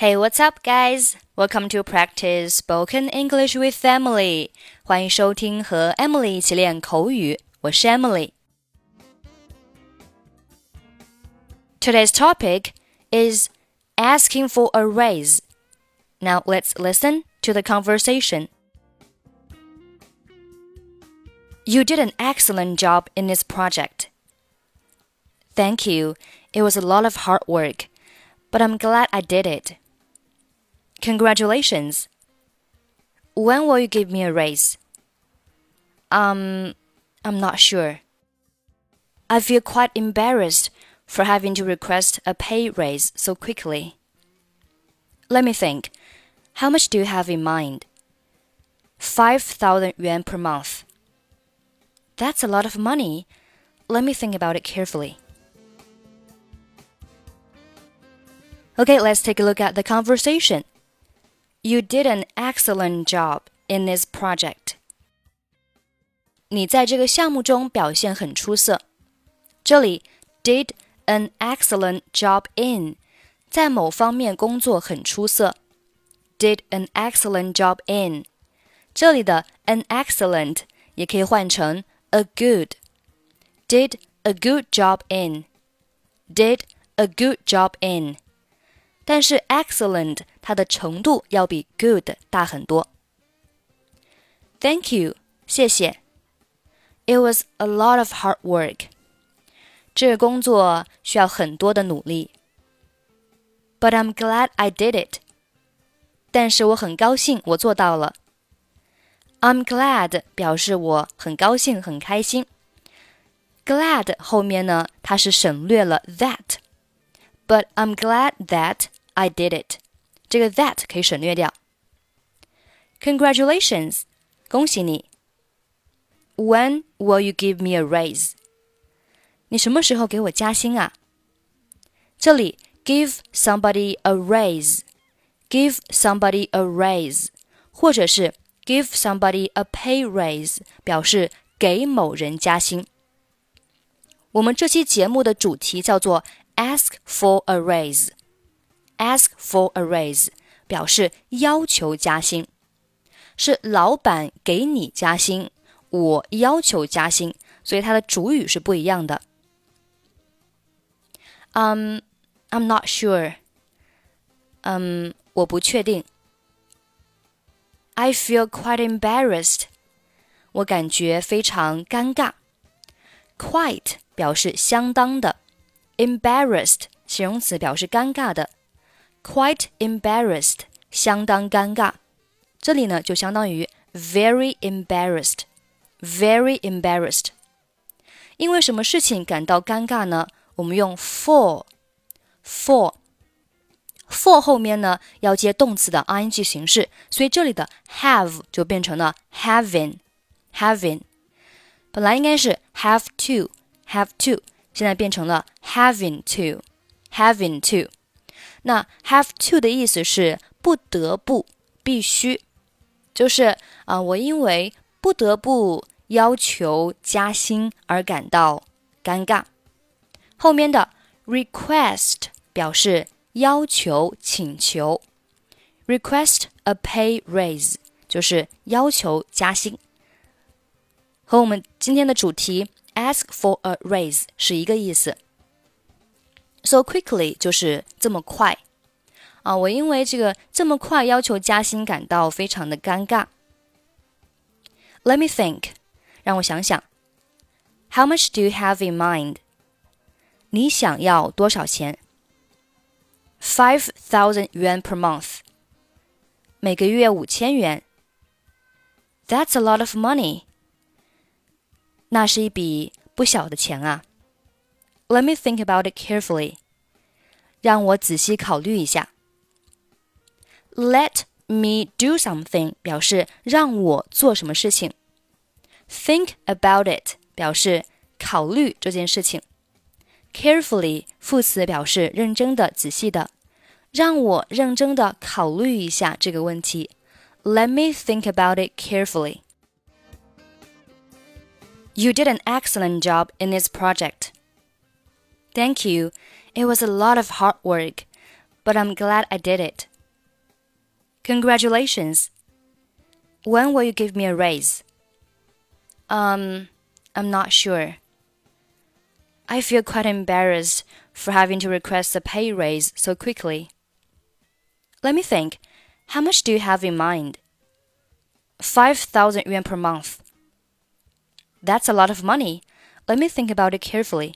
Hey, what's up, guys? Welcome to practice spoken English with Emily. 欢迎收听和 Emily 一起练口语。我是 Emily。Today's topic is asking for a raise. Now let's listen to the conversation. You did an excellent job in this project. Thank you. It was a lot of hard work, but I'm glad I did it. Congratulations. When will you give me a raise? Um, I'm not sure. I feel quite embarrassed for having to request a pay raise so quickly. Let me think. How much do you have in mind? 5,000 yuan per month. That's a lot of money. Let me think about it carefully. Okay, let's take a look at the conversation. You did an excellent job in this project. 你在这个项目中表现很出色。这里 did an excellent job in 在某方面工作很出色。Did an excellent job in 这里的 an excellent 也可以换成 a good. Did a good job in. Did a good job in. 但是 excellent 它的程度要比 good 大很多。Thank you，谢谢。It was a lot of hard work。这个工作需要很多的努力。But I'm glad I did it。但是我很高兴我做到了。I'm glad 表示我很高兴很开心。Glad 后面呢，它是省略了 that。But I'm glad that I did it。 这个 that 可以省略掉。Congratulations，恭喜你。When will you give me a raise？你什么时候给我加薪啊？这里 give somebody a raise，give somebody a raise，或者是 give somebody a pay raise，表示给某人加薪。我们这期节目的主题叫做 ask for a raise。 Ask for a raise 表示要求加薪，是老板给你加薪，我要求加薪，所以它的主语是不一样的。Um, I'm not sure. 嗯，我不确定。I feel quite embarrassed. 我感觉非常尴尬。Quite 表示相当的，embarrassed 形容词表示尴尬的。quite embarrassed，相当尴尬。这里呢就相当于 very embarrassed，very embarrassed。因为什么事情感到尴尬呢？我们用 for，for。for 后面呢要接动词的 ing 形式，所以这里的 have 就变成了 having，having。本来应该是 have to，have to，现在变成了 having to，having to。 那 have to 的意思是不得不、必须，就是啊、我因为不得不要求加薪而感到尴尬。后面的 request 表示要求、请求，request a pay raise 就是要求加薪，和我们今天的主题 ask for a raise 是一个意思。So quickly 就是这么快啊！我因为这个这么快要求加薪感到非常的尴尬。Let me think，让我想想。How much do you have in mind？你想要多少钱？Five thousand yuan per month，每个月五千元。That's a lot of money，那是一笔不小的钱啊。 Let me think about it carefully. 让我仔细考虑一下。Let me do something 表示让我做什么事情。Think about it 表示考虑这件事情。Carefully 副词表示认真的、仔细的。让我认真的考虑一下这个问题。Let me think about it carefully. You did an excellent job in this project. Thank you. It was a lot of hard work, but I'm glad I did it. Congratulations. When will you give me a raise? Um, I'm not sure. I feel quite embarrassed for having to request a pay raise so quickly. Let me think. How much do you have in mind? 5,000 yuan per month. That's a lot of money. Let me think about it carefully.